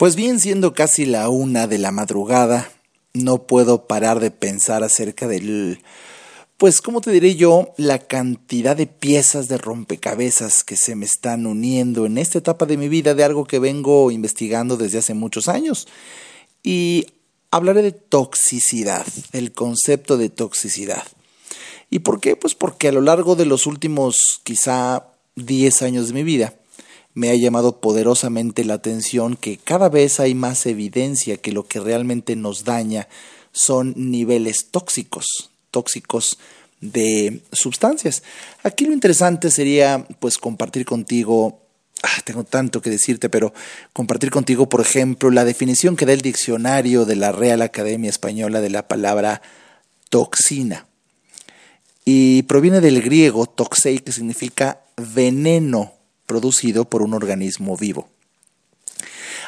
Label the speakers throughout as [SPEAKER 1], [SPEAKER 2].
[SPEAKER 1] Pues bien, siendo casi la una de la madrugada, no puedo parar de pensar acerca del, pues, ¿cómo te diré yo? La cantidad de piezas de rompecabezas que se me están uniendo en esta etapa de mi vida de algo que vengo investigando desde hace muchos años. Y hablaré de toxicidad, del concepto de toxicidad. ¿Y por qué? Pues porque a lo largo de los últimos quizá 10 años de mi vida, me ha llamado poderosamente la atención que cada vez hay más evidencia que lo que realmente nos daña son niveles tóxicos, tóxicos de sustancias. Aquí lo interesante sería pues compartir contigo, ah, tengo tanto que decirte, pero compartir contigo, por ejemplo, la definición que da el diccionario de la Real Academia Española de la palabra toxina. Y proviene del griego toxei, que significa veneno producido por un organismo vivo.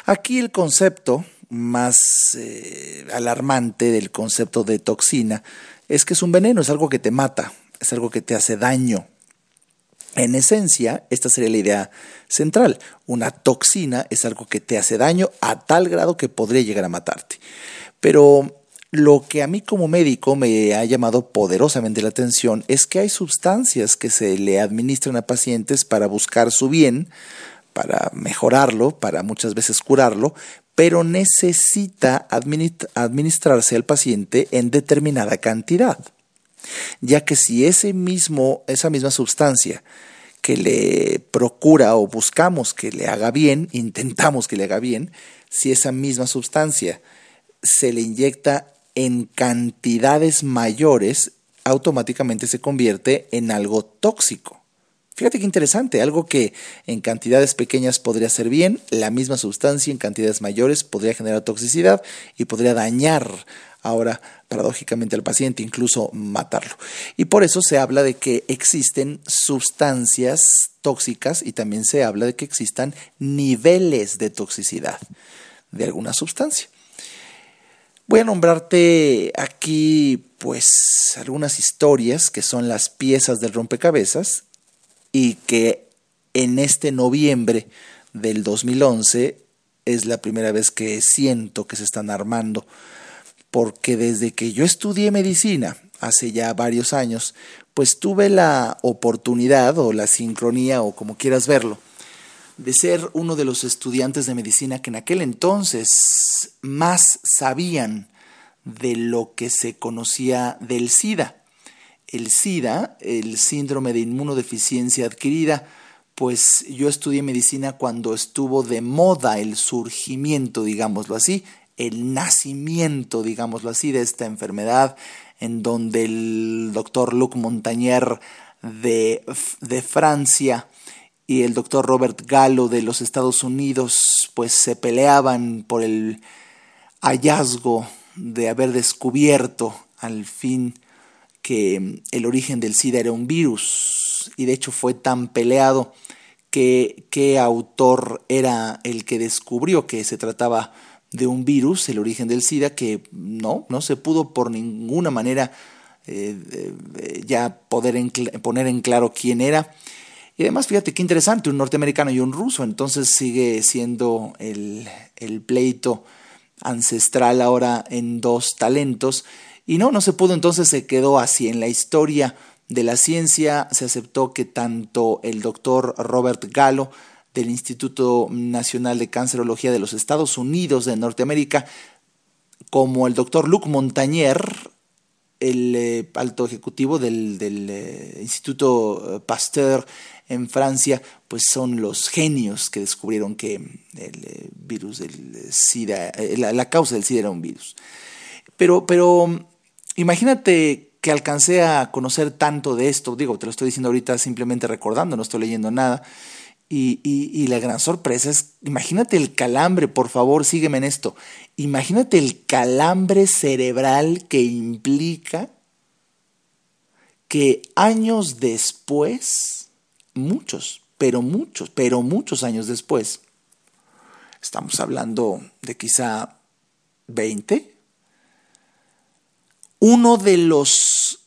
[SPEAKER 1] Aquí el concepto más eh, alarmante del concepto de toxina es que es un veneno, es algo que te mata, es algo que te hace daño. En esencia, esta sería la idea central. Una toxina es algo que te hace daño a tal grado que podría llegar a matarte. Pero lo que a mí como médico me ha llamado poderosamente la atención es que hay sustancias que se le administran a pacientes para buscar su bien, para mejorarlo, para muchas veces curarlo, pero necesita administrarse al paciente en determinada cantidad. Ya que si ese mismo, esa misma sustancia que le procura o buscamos que le haga bien, intentamos que le haga bien, si esa misma sustancia se le inyecta en cantidades mayores, automáticamente se convierte en algo tóxico. Fíjate qué interesante, algo que en cantidades pequeñas podría ser bien, la misma sustancia en cantidades mayores podría generar toxicidad y podría dañar ahora paradójicamente al paciente, incluso matarlo. Y por eso se habla de que existen sustancias tóxicas y también se habla de que existan niveles de toxicidad de alguna sustancia. Voy a nombrarte aquí pues algunas historias que son las piezas del rompecabezas y que en este noviembre del 2011 es la primera vez que siento que se están armando. Porque desde que yo estudié medicina hace ya varios años pues tuve la oportunidad o la sincronía o como quieras verlo de ser uno de los estudiantes de medicina que en aquel entonces más sabían de lo que se conocía del SIDA. El SIDA, el síndrome de inmunodeficiencia adquirida, pues yo estudié medicina cuando estuvo de moda el surgimiento, digámoslo así, el nacimiento, digámoslo así, de esta enfermedad, en donde el doctor Luc Montagnier de, de Francia y el doctor Robert Gallo de los Estados Unidos pues se peleaban por el hallazgo de haber descubierto al fin que el origen del SIDA era un virus y de hecho fue tan peleado que qué autor era el que descubrió que se trataba de un virus, el origen del SIDA, que no, no se pudo por ninguna manera eh, ya poder poner en claro quién era. Y además, fíjate qué interesante, un norteamericano y un ruso, entonces sigue siendo el, el pleito ancestral ahora en dos talentos. Y no, no se pudo, entonces se quedó así. En la historia de la ciencia se aceptó que tanto el doctor Robert Gallo del Instituto Nacional de Cancerología de los Estados Unidos de Norteamérica, como el doctor Luc Montagnier, el eh, alto ejecutivo del, eh, Instituto Pasteur en Francia, pues son los genios que descubrieron que el eh, virus del SIDA, la, causa del SIDA era un virus. Pero, pero imagínate que alcancé a conocer tanto de esto, digo, te lo estoy diciendo ahorita simplemente recordando, no estoy leyendo nada, y, y, la gran sorpresa es, imagínate el calambre, por favor, sígueme en esto. Imagínate el calambre cerebral que implica que años después, muchos, pero muchos, pero muchos años después, estamos hablando de quizá 20, uno de los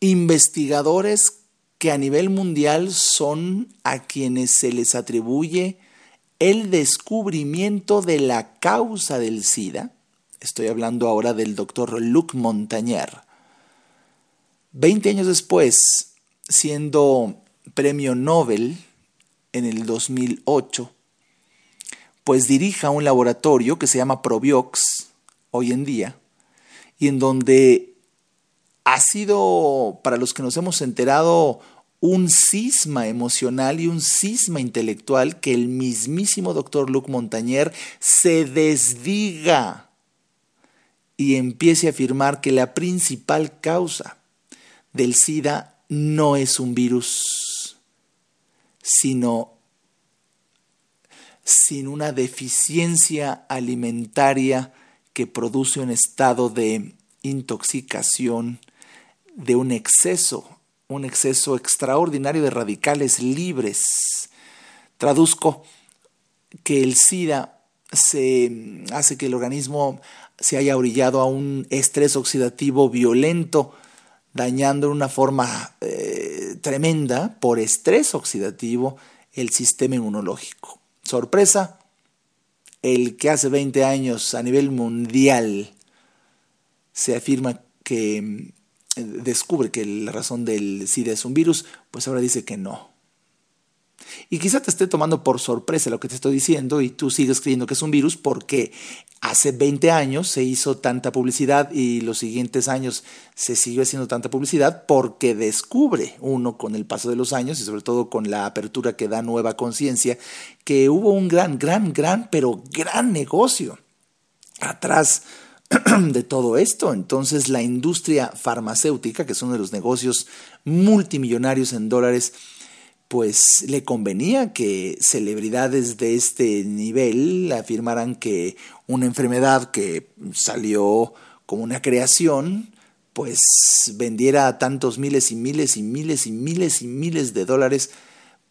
[SPEAKER 1] investigadores que a nivel mundial son a quienes se les atribuye el descubrimiento de la causa del SIDA. Estoy hablando ahora del doctor Luc Montagnier. Veinte años después, siendo premio Nobel en el 2008, pues dirija un laboratorio que se llama Probiox hoy en día, y en donde ha sido, para los que nos hemos enterado, un cisma emocional y un cisma intelectual que el mismísimo doctor Luc Montagnier se desdiga y empiece a afirmar que la principal causa del SIDA no es un virus, sino sin una deficiencia alimentaria que produce un estado de intoxicación, de un exceso un exceso extraordinario de radicales libres. Traduzco que el SIDA se hace que el organismo se haya orillado a un estrés oxidativo violento, dañando de una forma eh, tremenda por estrés oxidativo el sistema inmunológico. Sorpresa, el que hace 20 años a nivel mundial se afirma que descubre que la razón del SIDA es un virus, pues ahora dice que no. Y quizá te esté tomando por sorpresa lo que te estoy diciendo y tú sigues creyendo que es un virus porque hace 20 años se hizo tanta publicidad y los siguientes años se siguió haciendo tanta publicidad porque descubre uno con el paso de los años y sobre todo con la apertura que da nueva conciencia que hubo un gran, gran, gran, pero gran negocio atrás de todo esto. Entonces la industria farmacéutica, que es uno de los negocios multimillonarios en dólares, pues le convenía que celebridades de este nivel afirmaran que una enfermedad que salió como una creación, pues vendiera tantos miles y miles y miles y miles y miles de dólares,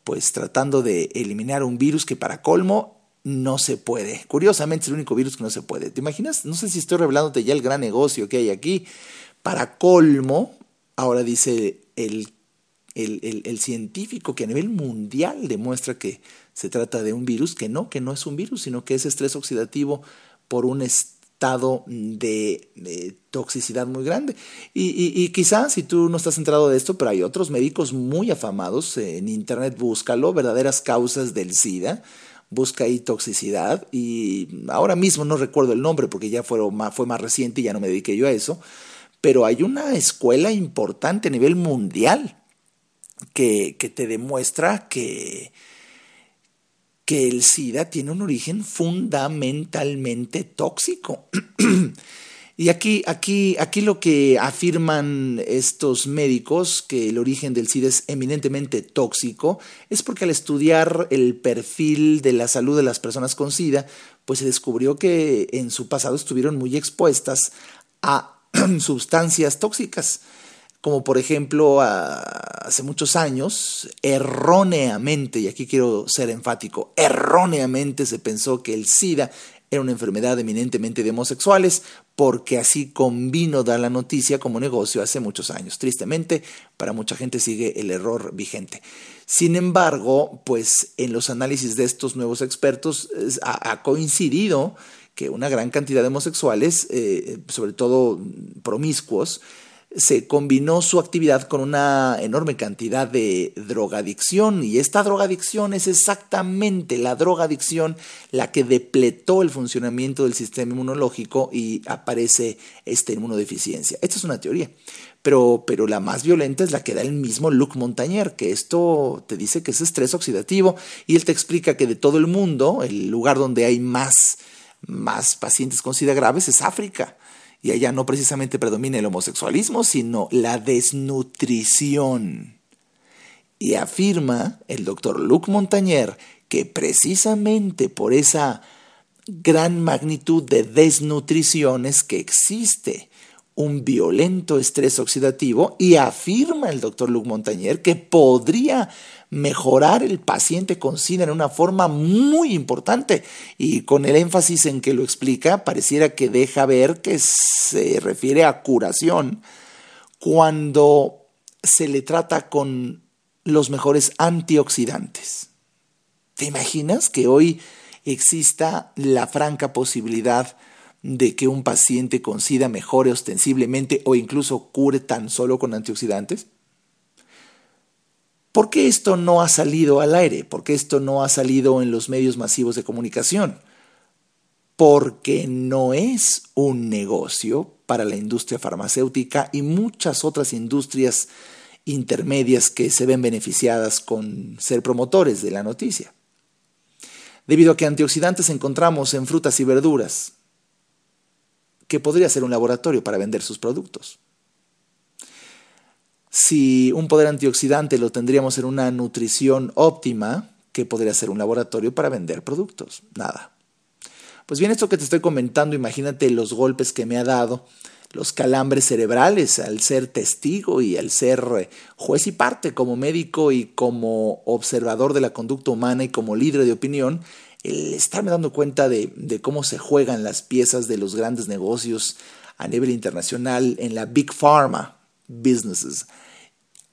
[SPEAKER 1] pues tratando de eliminar un virus que para colmo no se puede. Curiosamente es el único virus que no se puede. ¿Te imaginas? No sé si estoy revelándote ya el gran negocio que hay aquí. Para colmo, ahora dice el, el, científico que a nivel mundial demuestra que se trata de un virus, que no, que no es un virus, sino que es estrés oxidativo por un estado de, toxicidad muy grande. Y, y, quizás si tú no estás enterado de esto, pero hay otros médicos muy afamados, en internet búscalo, verdaderas causas del SIDA, busca ahí toxicidad y ahora mismo no recuerdo el nombre porque ya fue más, fue más reciente y ya no me dediqué yo a eso, pero hay una escuela importante a nivel mundial que, que te demuestra que, que el SIDA tiene un origen fundamentalmente tóxico. Y aquí, aquí, aquí lo que afirman estos médicos, que el origen del SIDA es eminentemente tóxico, es porque al estudiar el perfil de la salud de las personas con SIDA, pues se descubrió que en su pasado estuvieron muy expuestas a sustancias tóxicas, como por ejemplo hace muchos años, erróneamente, y aquí quiero ser enfático, erróneamente se pensó que el SIDA era una enfermedad eminentemente de homosexuales, porque así convino dar la noticia como negocio hace muchos años. Tristemente, para mucha gente sigue el error vigente. Sin embargo, pues en los análisis de estos nuevos expertos ha, coincidido que una gran cantidad de homosexuales, eh, sobre todo promiscuos, se combinó su actividad con una enorme cantidad de drogadicción y esta drogadicción es exactamente la drogadicción la que depletó el funcionamiento del sistema inmunológico y aparece esta inmunodeficiencia. Esta es una teoría, pero, pero la más violenta es la que da el mismo Luc Montagnier, que esto te dice que es estrés oxidativo y él te explica que de todo el mundo, el lugar donde hay más, más pacientes con SIDA graves es África y allá no precisamente predomina el homosexualismo, sino la desnutrición. Y afirma el doctor Luc Montagnier que precisamente por esa gran magnitud de desnutriciones que existe un violento estrés oxidativo y afirma el doctor Luc Montagnier que podría mejorar el paciente con SIDA en una forma muy importante y con el énfasis en que lo explica, pareciera que deja ver que se refiere a curación cuando se le trata con los mejores antioxidantes. ¿Te imaginas que hoy exista la franca posibilidad de que un paciente con SIDA mejore ostensiblemente o incluso cure tan solo con antioxidantes? ¿Por qué esto no ha salido al aire? ¿Por qué esto no ha salido en los medios masivos de comunicación? Porque no es un negocio para la industria farmacéutica y muchas otras industrias intermedias que se ven beneficiadas con ser promotores de la noticia. Debido a que antioxidantes encontramos en frutas y verduras, que podría ser un laboratorio para vender sus productos. Si un poder antioxidante lo tendríamos en una nutrición óptima, ¿qué podría ser un laboratorio para vender productos? Nada. Pues bien, esto que te estoy comentando, imagínate los golpes que me ha dado, los calambres cerebrales al ser testigo y al ser eh, juez y parte como médico y como observador de la conducta humana y como líder de opinión, el estarme dando cuenta de, de cómo se juegan las piezas de los grandes negocios a nivel internacional en la Big Pharma businesses,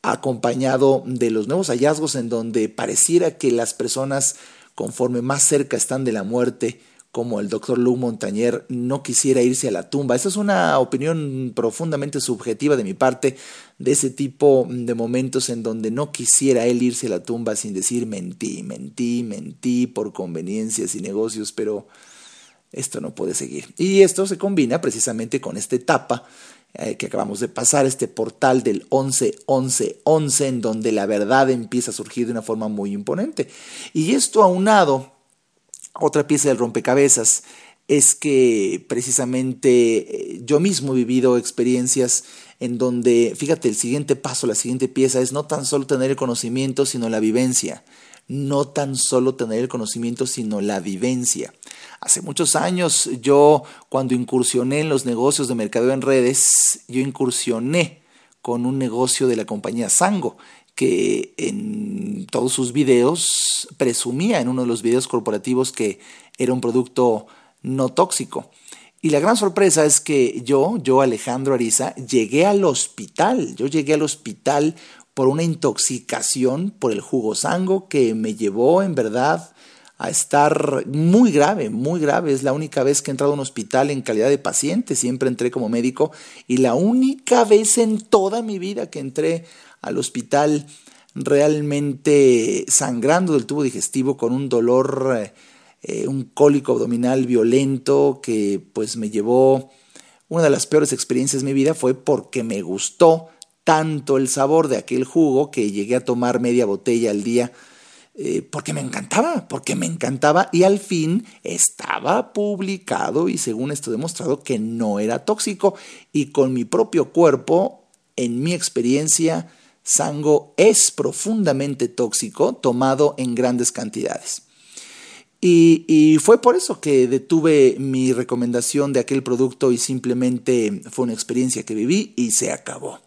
[SPEAKER 1] acompañado de los nuevos hallazgos en donde pareciera que las personas, conforme más cerca están de la muerte, como el doctor Lou Montañer no quisiera irse a la tumba. Esa es una opinión profundamente subjetiva de mi parte, de ese tipo de momentos en donde no quisiera él irse a la tumba sin decir mentí, mentí, mentí por conveniencias y negocios, pero esto no puede seguir. Y esto se combina precisamente con esta etapa eh, que acabamos de pasar, este portal del 11-11-11, en donde la verdad empieza a surgir de una forma muy imponente. Y esto aunado otra pieza del rompecabezas es que precisamente eh, yo mismo he vivido experiencias en donde, fíjate, el siguiente paso, la siguiente pieza es no tan solo tener el conocimiento, sino la vivencia. No tan solo tener el conocimiento, sino la vivencia. Hace muchos años yo, cuando incursioné en los negocios de mercadeo en redes, yo incursioné con un negocio de la compañía Sango que en todos sus videos presumía en uno de los videos corporativos que era un producto no tóxico. Y la gran sorpresa es que yo, yo Alejandro Ariza, llegué al hospital. Yo llegué al hospital por una intoxicación por el jugo sango que me llevó en verdad a estar muy grave, muy grave. Es la única vez que he entrado a un hospital en calidad de paciente, siempre entré como médico y la única vez en toda mi vida que entré al hospital realmente sangrando del tubo digestivo con un dolor, eh, un cólico abdominal violento que pues me llevó, una de las peores experiencias de mi vida fue porque me gustó tanto el sabor de aquel jugo que llegué a tomar media botella al día eh, porque me encantaba, porque me encantaba y al fin estaba publicado y según esto demostrado que no era tóxico y con mi propio cuerpo, en mi experiencia, Sango es profundamente tóxico tomado en grandes cantidades. Y, fue por eso que detuve mi recomendación de aquel producto y simplemente fue una experiencia que viví y se acabó.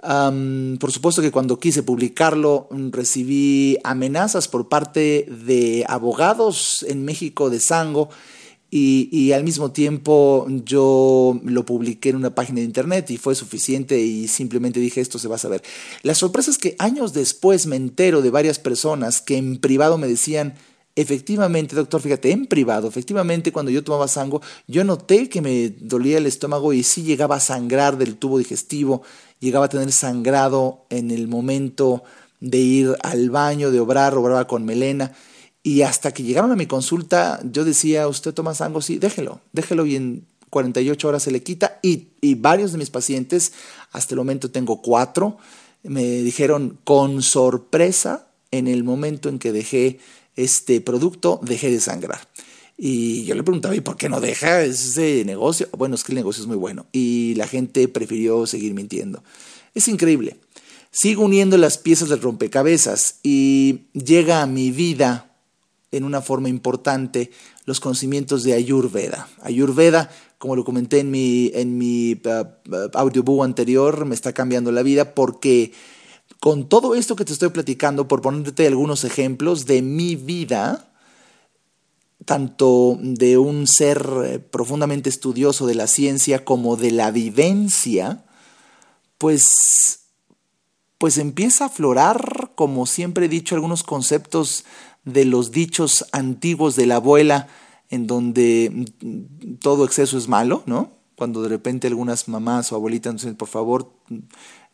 [SPEAKER 1] Por supuesto que cuando quise publicarlo recibí amenazas por parte de abogados en México de Sango y, al mismo tiempo yo lo publiqué en una página de internet y fue suficiente y simplemente dije esto se va a saber. La sorpresa es que años después me entero de varias personas que en privado me decían, efectivamente, doctor, fíjate, en privado, efectivamente cuando yo tomaba sango, yo noté que me dolía el estómago y sí llegaba a sangrar del tubo digestivo, llegaba a tener sangrado en el momento de ir al baño, de obrar, obraba con melena. Y hasta que llegaron a mi consulta, yo decía, usted toma sango, sí, déjelo, déjelo y en 48 horas se le quita. Y, y varios de mis pacientes, hasta el momento tengo cuatro, me dijeron con sorpresa, en el momento en que dejé este producto, dejé de sangrar. Y yo le preguntaba, ¿y por qué no deja ese negocio? Bueno, es que el negocio es muy bueno. Y la gente prefirió seguir mintiendo. Es increíble. Sigo uniendo las piezas del rompecabezas y llega a mi vida en una forma importante los conocimientos de Ayurveda. Ayurveda, como lo comenté en mi, en mi uh, audiobook anterior, me está cambiando la vida porque con todo esto que te estoy platicando, por ponerte algunos ejemplos de mi vida, tanto de un ser eh, profundamente estudioso de la ciencia como de la vivencia, pues, pues empieza a aflorar, como siempre he dicho, algunos conceptos de los dichos antiguos de la abuela en donde todo exceso es malo, ¿no? Cuando de repente algunas mamás o abuelitas dicen, por favor,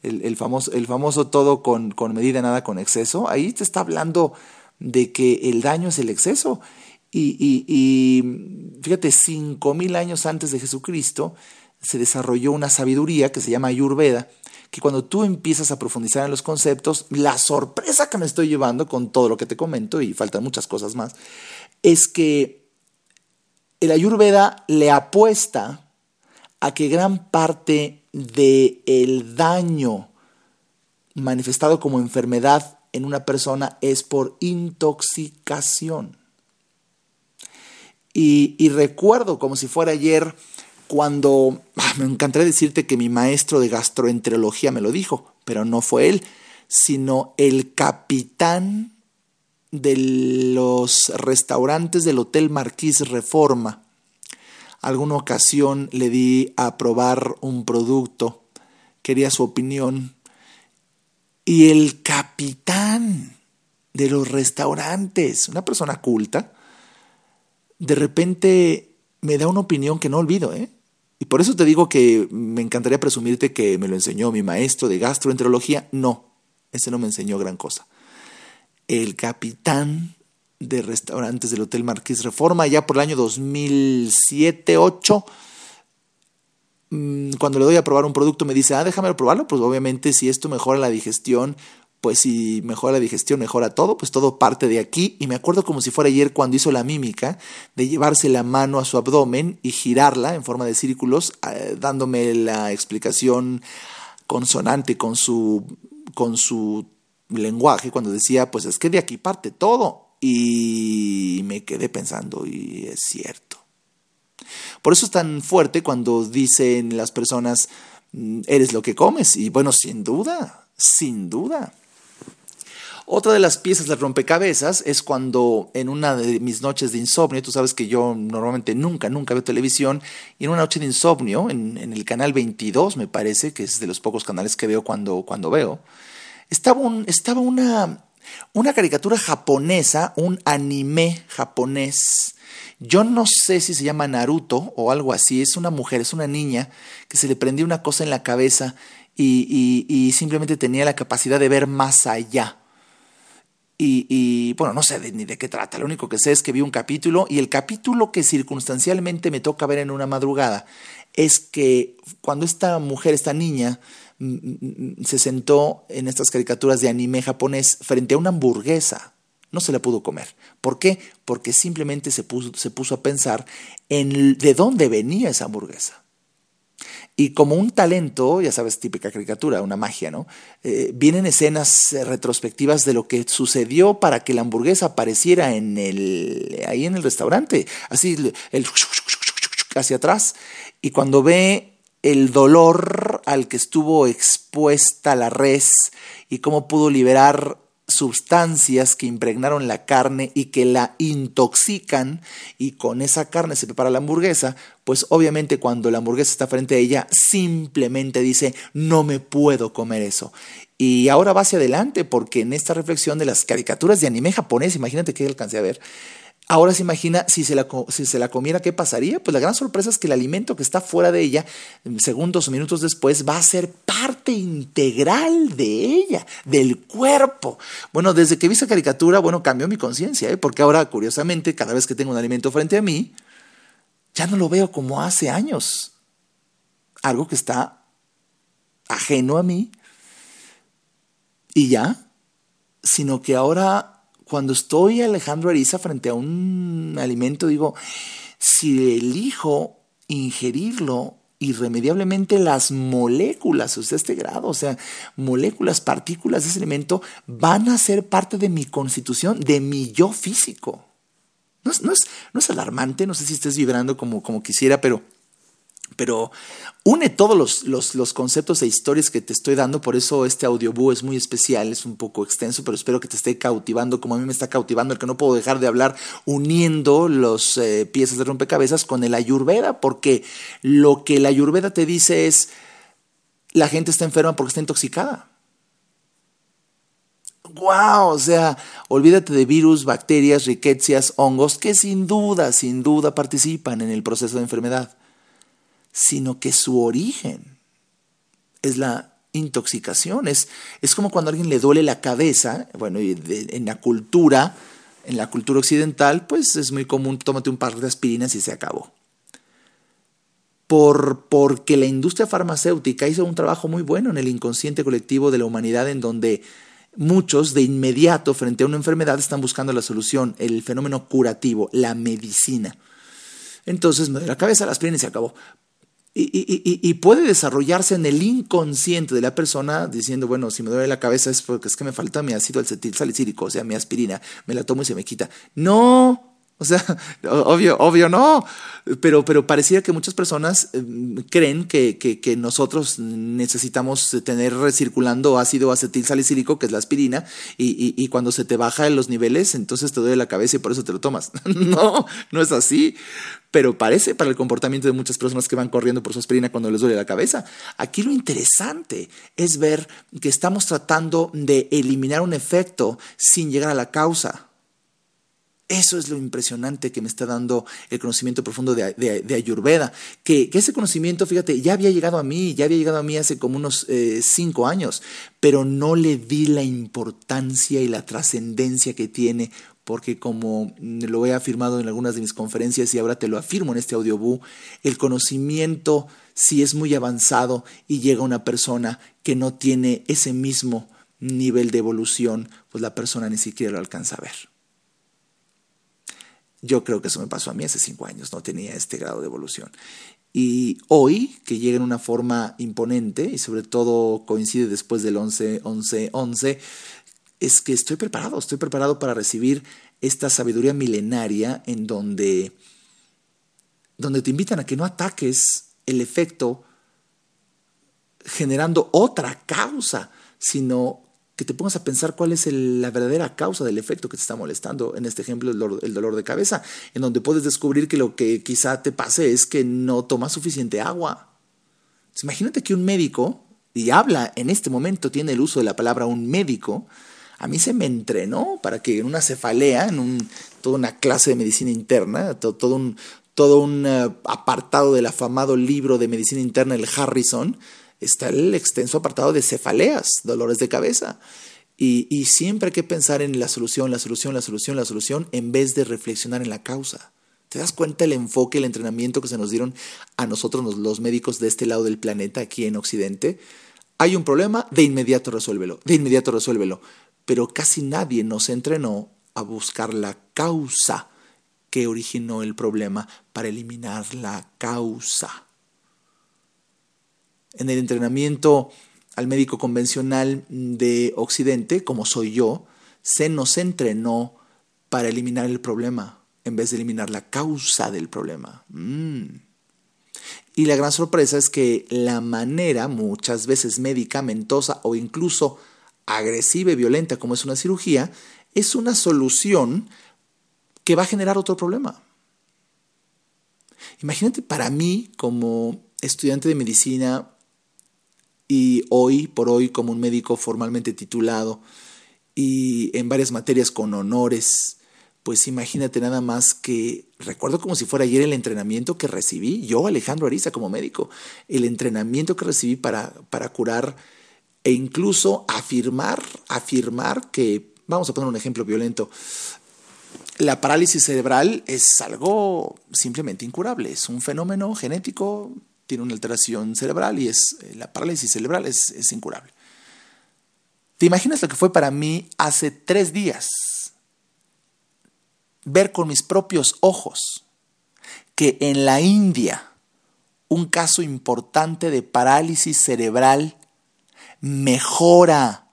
[SPEAKER 1] el, famoso, el famoso todo con, con medida, nada con exceso, ahí te está hablando de que el daño es el exceso. Y, y, y fíjate, cinco mil años antes de Jesucristo se desarrolló una sabiduría que se llama Ayurveda, que cuando tú empiezas a profundizar en los conceptos, la sorpresa que me estoy llevando con todo lo que te comento, y faltan muchas cosas más, es que el Ayurveda le apuesta a que gran parte del el daño manifestado como enfermedad en una persona es por intoxicación. Y, recuerdo como si fuera ayer cuando ah, me encantaría decirte que mi maestro de gastroenterología me lo dijo, pero no fue él, sino el capitán de los restaurantes del Hotel Marquís Reforma. Alguna ocasión le di a probar un producto, quería su opinión, y el capitán de los restaurantes, una persona culta, de repente me da una opinión que no olvido, ¿eh? Y por eso te digo que me encantaría presumirte que me lo enseñó mi maestro de gastroenterología. No, ese no me enseñó gran cosa. El capitán de restaurantes del Hotel Marqués Reforma, ya por el año 2007-2008, mm, cuando le doy a probar un producto me dice, ah, déjame probarlo, pues obviamente si esto mejora la digestión, pues si mejora la digestión, mejora todo, pues todo parte de aquí. Y me acuerdo como si fuera ayer cuando hizo la mímica de llevarse la mano a su abdomen y girarla en forma de círculos, eh, dándome la explicación consonante con su, con su lenguaje, cuando decía, pues es que de aquí parte todo. Y me quedé pensando, y es cierto. Por eso es tan fuerte cuando dicen las personas, mm, eres lo que comes. Y bueno, sin duda, sin duda. Otra de las piezas del rompecabezas es cuando en una de mis noches de insomnio, tú sabes que yo normalmente nunca, nunca veo televisión, y en una noche de insomnio, en, el canal 22 me parece, que es de los pocos canales que veo cuando, cuando veo, estaba, estaba una, una caricatura japonesa, un anime japonés. Yo no sé si se llama Naruto o algo así, es una mujer, es una niña que se le prendía una cosa en la cabeza y simplemente tenía la capacidad de ver más allá. Y, bueno, no sé ni de qué trata, lo único que sé es que vi un capítulo y el capítulo que circunstancialmente me toca ver en una madrugada es que cuando esta mujer, esta niña, mm, mm, mm, se sentó en estas caricaturas de anime japonés frente a una hamburguesa, no se la pudo comer. ¿Por qué? Porque simplemente se puso, se puso a pensar en de dónde venía esa hamburguesa. Y como un talento, ya sabes, típica caricatura, una magia, ¿no? Eh, vienen escenas eh, retrospectivas de lo que sucedió para que la hamburguesa apareciera en el, ahí en el restaurante, así el hacia atrás. Y cuando ve el dolor al que estuvo expuesta la res y cómo pudo liberar sustancias que impregnaron la carne y que la intoxican y con esa carne se prepara la hamburguesa, pues obviamente cuando la hamburguesa está frente a ella simplemente dice no me puedo comer eso. Y ahora va hacia adelante porque en esta reflexión de las caricaturas de anime japonés, imagínate que alcancé a ver, Ahora se imagina si se, la, si se la comiera, ¿qué pasaría? Pues la gran sorpresa es que el alimento que está fuera de ella, segundos o minutos después, va a ser parte integral de ella, del cuerpo. Bueno, desde que vi esa caricatura, bueno, cambió mi conciencia, ¿eh? porque ahora, curiosamente, cada vez que tengo un alimento frente a mí, ya no lo veo como hace años. Algo que está ajeno a mí y ya, sino que ahora cuando estoy Alejandro Ariza frente a un alimento, digo, si elijo ingerirlo irremediablemente las moléculas, o sea, este grado, o sea, moléculas, partículas de ese alimento van a ser parte de mi constitución, de mi yo físico. No es, no es, no es alarmante, no sé si estés vibrando como, como quisiera, pero pero une todos los, los, conceptos e historias que te estoy dando, por eso este audioboo es muy especial, es un poco extenso, pero espero que te esté cautivando como a mí me está cautivando, el que no puedo dejar de hablar uniendo las eh, piezas de rompecabezas con el ayurveda, porque lo que la ayurveda te dice es, la gente está enferma porque está intoxicada. wow, o sea, olvídate de virus, bacterias, riquecias, hongos, que sin duda, sin duda participan en el proceso de enfermedad, sino que su origen es la intoxicación. Es, es como cuando a alguien le duele la cabeza, bueno, en la cultura, en la cultura occidental, pues es muy común, tómate un par de aspirinas y se acabó. Por, porque la industria farmacéutica hizo un trabajo muy bueno en el inconsciente colectivo de la humanidad en donde muchos de inmediato frente a una enfermedad están buscando la solución, el fenómeno curativo, la medicina. Entonces me doy la cabeza, la aspirina y se acabó. Y, y, y, puede desarrollarse en el inconsciente de la persona diciendo, bueno, si me duele la cabeza es porque es que me falta mi ácido acetil salicílico, o sea, mi aspirina, me la tomo y se me quita. No, o sea, obvio, obvio no, pero, pero parecía que muchas personas em, creen que, que, nosotros necesitamos tener recirculando ácido acetil salicílico, que es la aspirina, y, y, cuando se te baja en los niveles, entonces te duele la cabeza y por eso te lo tomas. no, no es así, pero parece para el comportamiento de muchas personas que van corriendo por su aspirina cuando les duele la cabeza. Aquí lo interesante es ver que estamos tratando de eliminar un efecto sin llegar a la causa. Eso es lo impresionante que me está dando el conocimiento profundo de, Ayurveda. Que, ese conocimiento, fíjate, ya había llegado a mí, ya había llegado a mí hace como unos eh, cinco años, pero no le di la importancia y la trascendencia que tiene, porque como lo he afirmado en algunas de mis conferencias y ahora te lo afirmo en este audioboo, el conocimiento, si es muy avanzado y llega a una persona que no tiene ese mismo nivel de evolución, pues la persona ni siquiera lo alcanza a ver. Yo creo que eso me pasó a mí hace cinco años, no tenía este grado de evolución. Y hoy, que llega en una forma imponente, y sobre todo coincide después del 11, 11, 11, es que estoy preparado, estoy preparado para recibir esta sabiduría milenaria en donde, donde te invitan a que no ataques el efecto generando otra causa, sino que te pongas a pensar cuál es la verdadera causa del efecto que te está molestando. En este ejemplo, el dolor, de cabeza, en donde puedes descubrir que lo que quizá te pase es que no tomas suficiente agua. imagínate que un médico, y habla en este momento, tiene el uso de la palabra un médico, a mí se me entrenó para que en una cefalea, en un, toda una clase de medicina interna, todo, un, todo un eh, apartado del afamado libro de medicina interna, el Harrison, está el extenso apartado de cefaleas, dolores de cabeza. Y, siempre hay que pensar en la solución, la solución, la solución, la solución, en vez de reflexionar en la causa. ¿Te das cuenta el enfoque, el entrenamiento que se nos dieron a nosotros los médicos de este lado del planeta, aquí en Occidente? Hay un problema, de inmediato resuélvelo, de inmediato resuélvelo. Pero casi nadie nos entrenó a buscar la causa que originó el problema para eliminar la causa en el entrenamiento al médico convencional de Occidente, como soy yo, se nos entrenó para eliminar el problema en vez de eliminar la causa del problema. Mm. Y la gran sorpresa es que la manera, muchas veces medicamentosa o incluso agresiva y violenta como es una cirugía, es una solución que va a generar otro problema. Imagínate para mí como estudiante de medicina y hoy por hoy como un médico formalmente titulado y en varias materias con honores, pues imagínate nada más que recuerdo como si fuera ayer el entrenamiento que recibí, yo Alejandro Ariza como médico, el entrenamiento que recibí para, para curar e incluso afirmar, afirmar que, vamos a poner un ejemplo violento, la parálisis cerebral es algo simplemente incurable, es un fenómeno genético tiene una alteración cerebral y es eh, la parálisis cerebral es, es incurable. ¿Te imaginas lo que fue para mí hace tres días? Ver con mis propios ojos que en la India un caso importante de parálisis cerebral mejora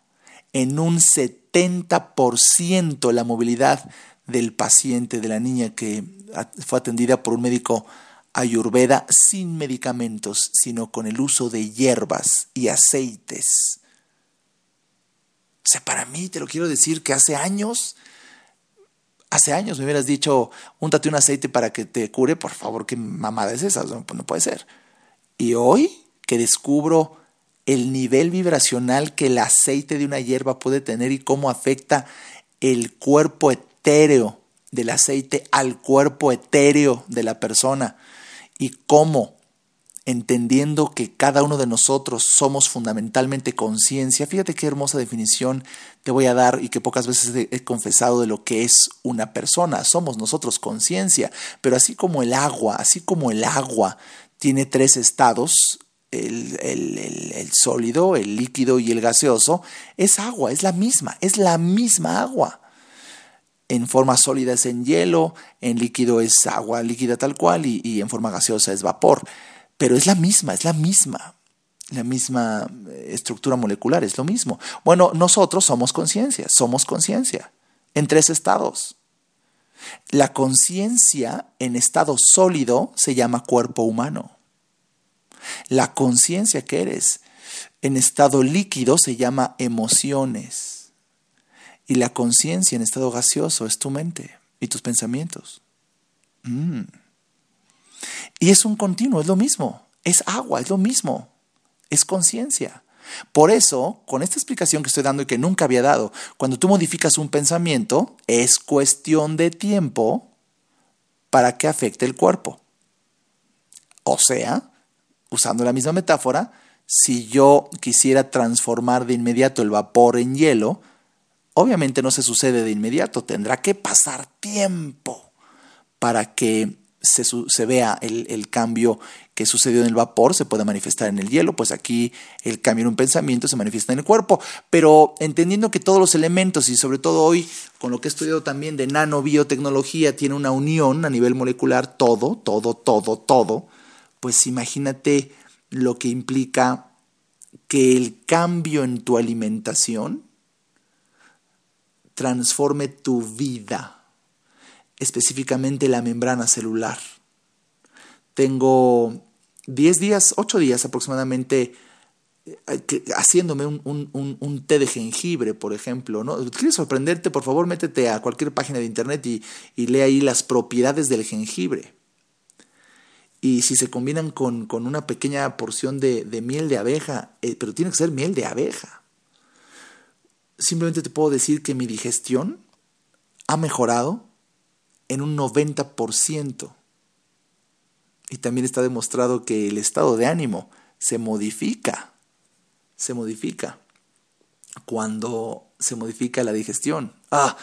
[SPEAKER 1] en un 70% la movilidad del paciente, de la niña que fue atendida por un médico ayurveda sin medicamentos, sino con el uso de hierbas y aceites. O sea, para mí te lo quiero decir que hace años, hace años me hubieras dicho, úntate un aceite para que te cure, por favor, qué mamada es esa, no, no puede ser. Y hoy que descubro el nivel vibracional que el aceite de una hierba puede tener y cómo afecta el cuerpo etéreo del aceite al cuerpo etéreo de la persona y cómo entendiendo que cada uno de nosotros somos fundamentalmente conciencia. Fíjate qué hermosa definición te voy a dar y que pocas veces he confesado de lo que es una persona. Somos nosotros conciencia, pero así como el agua, así como el agua tiene tres estados, el, el, sólido, el líquido y el gaseoso, es agua, es la misma, es la misma agua. En forma sólida es en hielo, en líquido es agua líquida tal cual y, y en forma gaseosa es vapor pero es la misma, es la misma, la misma eh, estructura molecular, es lo mismo. Bueno, nosotros somos conciencia, somos conciencia, en tres estados. La conciencia en estado sólido se llama cuerpo humano. La conciencia que eres en estado líquido se llama emociones. Y la conciencia en estado gaseoso es tu mente y tus pensamientos. Mm. Y es un continuo, es lo mismo. Es agua, es lo mismo. Es conciencia. Por eso, con esta explicación que estoy dando y que nunca había dado, cuando tú modificas un pensamiento, es cuestión de tiempo para que afecte el cuerpo. O sea, usando la misma metáfora, si yo quisiera transformar de inmediato el vapor en hielo, obviamente no se sucede de inmediato, tendrá que pasar tiempo para que se, vea el, cambio que sucedió en el vapor, se puede manifestar en el hielo, pues aquí el cambio en un pensamiento se manifiesta en el cuerpo. Pero entendiendo que todos los elementos, y sobre todo hoy, con lo que he estudiado también de nanobiotecnología, tiene una unión a nivel molecular, todo, todo, todo, todo, pues imagínate lo que implica que el cambio en tu alimentación transforme tu vida específicamente la membrana celular. Tengo 10 días, 8 días aproximadamente eh, haciéndome un, té de jengibre, por ejemplo. ¿no? ¿Quieres sorprenderte? Por favor, métete a cualquier página de internet y, y lee ahí las propiedades del jengibre. Y si se combinan con, una pequeña porción de, miel de abeja, eh, pero tiene que ser miel de abeja. Simplemente te puedo decir que mi digestión ha mejorado en un 90%. Y también está demostrado que el estado de ánimo se modifica, se modifica cuando se modifica la digestión. Ah,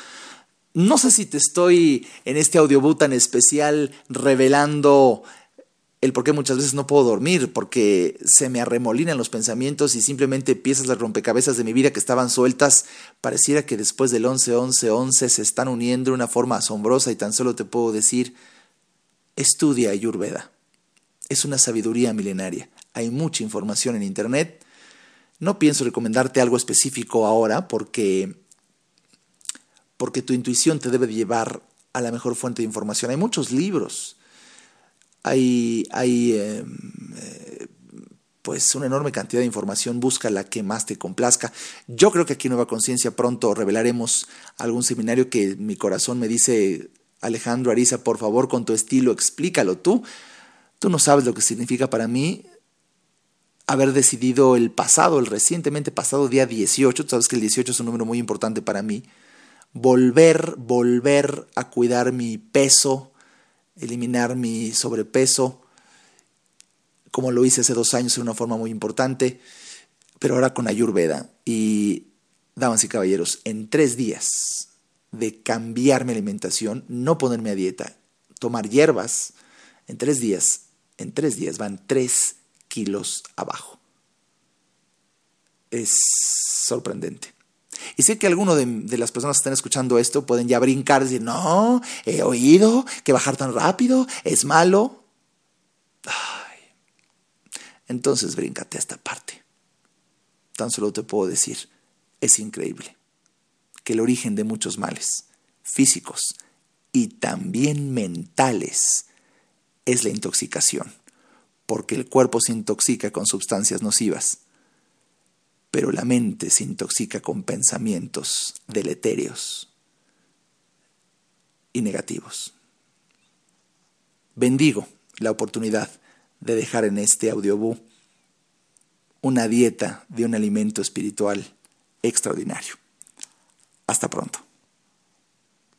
[SPEAKER 1] no sé si te estoy en este audiobook tan especial revelando el por qué muchas veces no puedo dormir, porque se me arremolinan los pensamientos y simplemente piezas las rompecabezas de mi vida que estaban sueltas, pareciera que después del 11, 11, 11 se están uniendo de una forma asombrosa y tan solo te puedo decir, estudia Ayurveda. Es una sabiduría milenaria. Hay mucha información en Internet. No pienso recomendarte algo específico ahora porque, porque tu intuición te debe llevar a la mejor fuente de información. Hay muchos libros hay, hay em, eh, pues una enorme cantidad de información, busca la que más te complazca. Yo creo que aquí en Nueva Conciencia pronto revelaremos algún seminario que mi corazón me dice, Alejandro Ariza, por favor, con tu estilo, explícalo tú. Tú no sabes lo que significa para mí haber decidido el pasado, el recientemente pasado día 18, tú sabes que el 18 es un número muy importante para mí, volver, volver a cuidar mi peso, eliminar mi sobrepeso, como lo hice hace dos años de una forma muy importante, pero ahora con Ayurveda. Y, damas y caballeros, en tres días de cambiar mi alimentación, no ponerme a dieta, tomar hierbas, en tres días, en tres días van tres kilos abajo. Es sorprendente. Y sé que alguno de, las personas que están escuchando esto pueden ya brincar y decir, no, he oído que bajar tan rápido es malo. Entonces bríncate a esta parte. Tan solo te puedo decir, es increíble que el origen de muchos males físicos y también mentales es la intoxicación, porque el cuerpo se intoxica con sustancias nocivas pero la mente se intoxica con pensamientos deleterios y negativos. Bendigo la oportunidad de dejar en este audiobook una dieta de un alimento espiritual extraordinario. Hasta pronto.